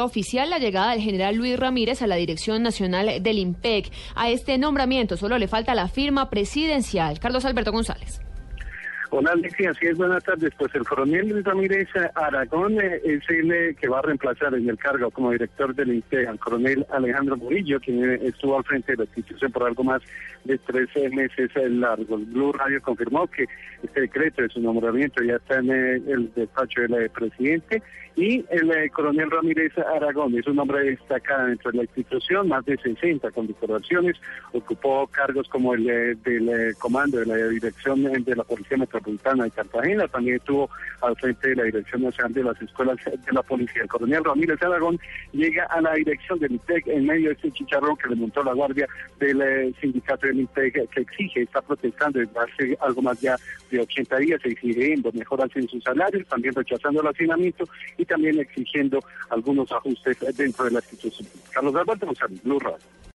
Oficial la llegada del general Luis Ramírez a la dirección nacional del IMPEC. A este nombramiento solo le falta la firma presidencial. Carlos Alberto González. Hola Alexia, así es, buenas tardes. Pues el coronel Ramírez Aragón eh, es el eh, que va a reemplazar en el cargo como director del INTE al coronel Alejandro Murillo, quien eh, estuvo al frente de la institución por algo más de 13 meses largo. El Blue Radio confirmó que este decreto de su nombramiento ya está en el despacho del presidente y el coronel Ramírez Aragón es un hombre destacado dentro de la institución, más de 60 condecoraciones, ocupó cargos como el del comando de la dirección de la Policía Metropolitana de Cartagena, también estuvo al frente de la Dirección Nacional de las Escuelas de la Policía. El coronel Ramírez Aragón llega a la dirección del INTEC en medio de este chicharrón que le montó la guardia del eh, sindicato del INTEC que exige, está protestando desde hace algo más ya de 80 días, exigiendo mejoras en sus salarios, también rechazando el hacinamiento y también exigiendo algunos ajustes dentro de la institución. Carlos Alberto González, Blue Radio.